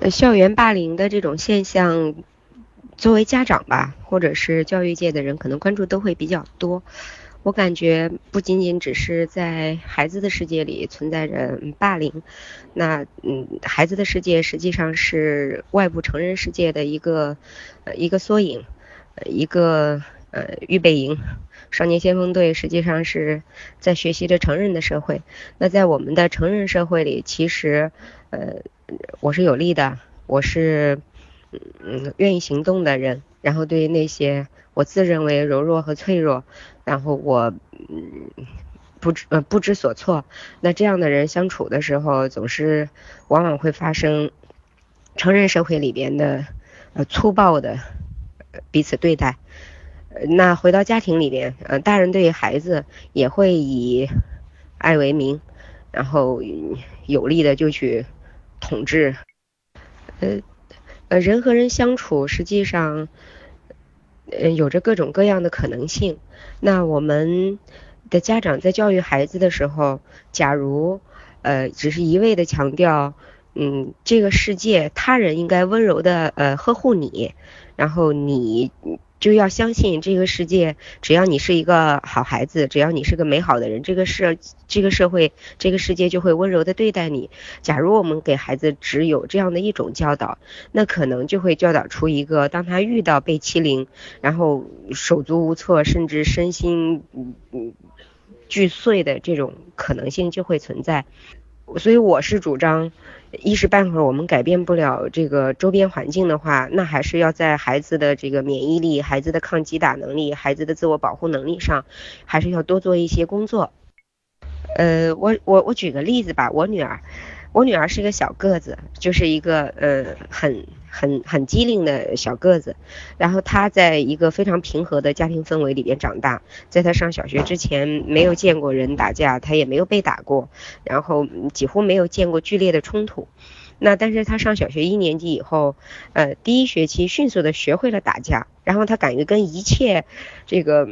呃，校园霸凌的这种现象，作为家长吧，或者是教育界的人，可能关注都会比较多。我感觉不仅仅只是在孩子的世界里存在着霸凌，那嗯，孩子的世界实际上是外部成人世界的一个呃一个缩影，一个呃预备营。少年先锋队实际上是在学习着成人的社会。那在我们的成人社会里，其实呃我是有利的，我是嗯愿意行动的人。然后对于那些我自认为柔弱和脆弱，然后我嗯不知呃不知所措，那这样的人相处的时候，总是往往会发生成人社会里边的呃粗暴的彼此对待。那回到家庭里边，呃，大人对孩子也会以爱为名，然后有力的就去统治，呃。呃，人和人相处实际上，呃，有着各种各样的可能性。那我们的家长在教育孩子的时候，假如呃只是一味的强调，嗯，这个世界他人应该温柔的呃呵护你，然后你。就要相信这个世界，只要你是一个好孩子，只要你是个美好的人，这个社这个社会这个世界就会温柔的对待你。假如我们给孩子只有这样的一种教导，那可能就会教导出一个，当他遇到被欺凌，然后手足无措，甚至身心嗯嗯俱碎的这种可能性就会存在。所以我是主张。一时半会儿我们改变不了这个周边环境的话，那还是要在孩子的这个免疫力、孩子的抗击打能力、孩子的自我保护能力上，还是要多做一些工作。呃，我我我举个例子吧，我女儿。我女儿是一个小个子，就是一个呃很很很机灵的小个子。然后她在一个非常平和的家庭氛围里边长大，在她上小学之前没有见过人打架，她也没有被打过，然后几乎没有见过剧烈的冲突。那但是她上小学一年级以后，呃第一学期迅速的学会了打架，然后她敢于跟一切这个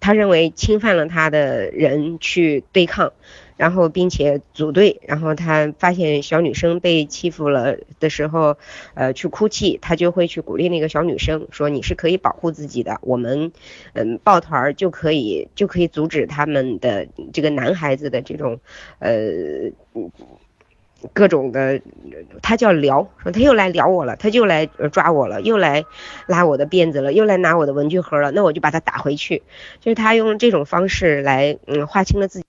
她认为侵犯了她的人去对抗。然后，并且组队，然后他发现小女生被欺负了的时候，呃，去哭泣，他就会去鼓励那个小女生，说你是可以保护自己的，我们，嗯，抱团就可以就可以阻止他们的这个男孩子的这种，呃，各种的，他叫撩，说他又来撩我了，他就来抓我了，又来拉我的辫子了，又来拿我的文具盒了，那我就把他打回去，就是他用这种方式来，嗯，划清了自己。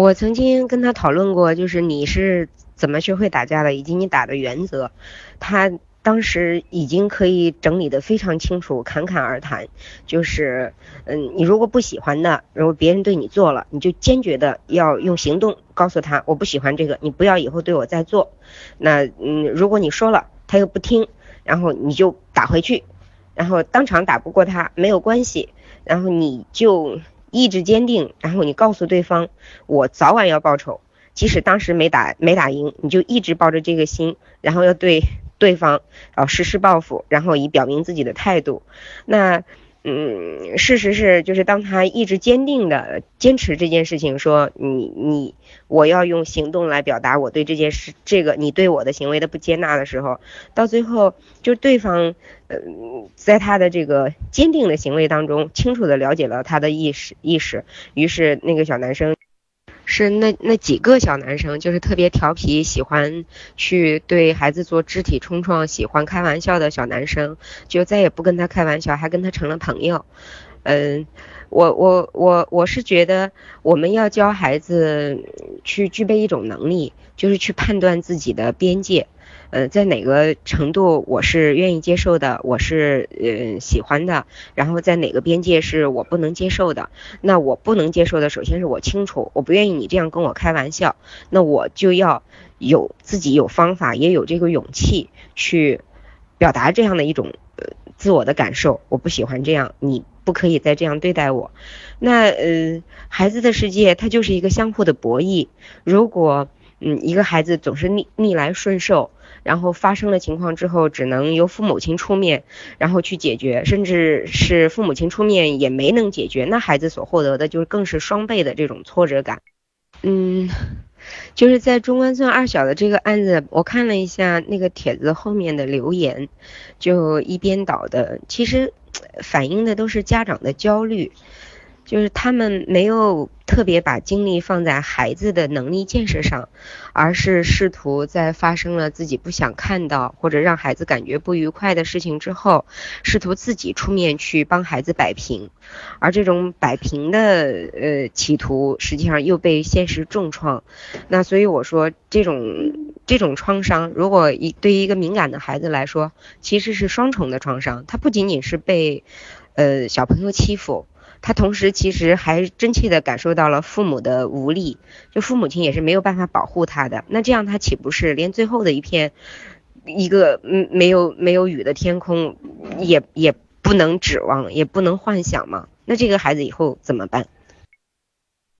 我曾经跟他讨论过，就是你是怎么学会打架的，以及你打的原则。他当时已经可以整理的非常清楚，侃侃而谈。就是，嗯，你如果不喜欢的，如果别人对你做了，你就坚决的要用行动告诉他，我不喜欢这个，你不要以后对我再做。那，嗯，如果你说了，他又不听，然后你就打回去，然后当场打不过他没有关系，然后你就。意志坚定，然后你告诉对方，我早晚要报仇，即使当时没打没打赢，你就一直抱着这个心，然后要对对方，然后实施报复，然后以表明自己的态度。那。嗯，事实是，就是当他一直坚定的坚持这件事情，说你你我要用行动来表达我对这件事这个你对我的行为的不接纳的时候，到最后就对方呃在他的这个坚定的行为当中，清楚的了解了他的意识意识，于是那个小男生。是那那几个小男生，就是特别调皮，喜欢去对孩子做肢体冲撞，喜欢开玩笑的小男生，就再也不跟他开玩笑，还跟他成了朋友。嗯，我我我我是觉得我们要教孩子去具备一种能力，就是去判断自己的边界。呃，在哪个程度我是愿意接受的，我是呃喜欢的，然后在哪个边界是我不能接受的，那我不能接受的，首先是我清楚，我不愿意你这样跟我开玩笑，那我就要有自己有方法，也有这个勇气去表达这样的一种呃自我的感受，我不喜欢这样，你不可以再这样对待我。那呃孩子的世界它就是一个相互的博弈，如果嗯一个孩子总是逆逆来顺受。然后发生了情况之后，只能由父母亲出面，然后去解决，甚至是父母亲出面也没能解决，那孩子所获得的就是更是双倍的这种挫折感。嗯，就是在中关村二小的这个案子，我看了一下那个帖子后面的留言，就一边倒的，其实 反映的都是家长的焦虑。就是他们没有特别把精力放在孩子的能力建设上，而是试图在发生了自己不想看到或者让孩子感觉不愉快的事情之后，试图自己出面去帮孩子摆平，而这种摆平的呃企图，实际上又被现实重创。那所以我说，这种这种创伤，如果一对于一个敏感的孩子来说，其实是双重的创伤。他不仅仅是被呃小朋友欺负。他同时其实还真切的感受到了父母的无力，就父母亲也是没有办法保护他的。那这样他岂不是连最后的一片一个嗯没有没有雨的天空也也不能指望，也不能幻想吗？那这个孩子以后怎么办？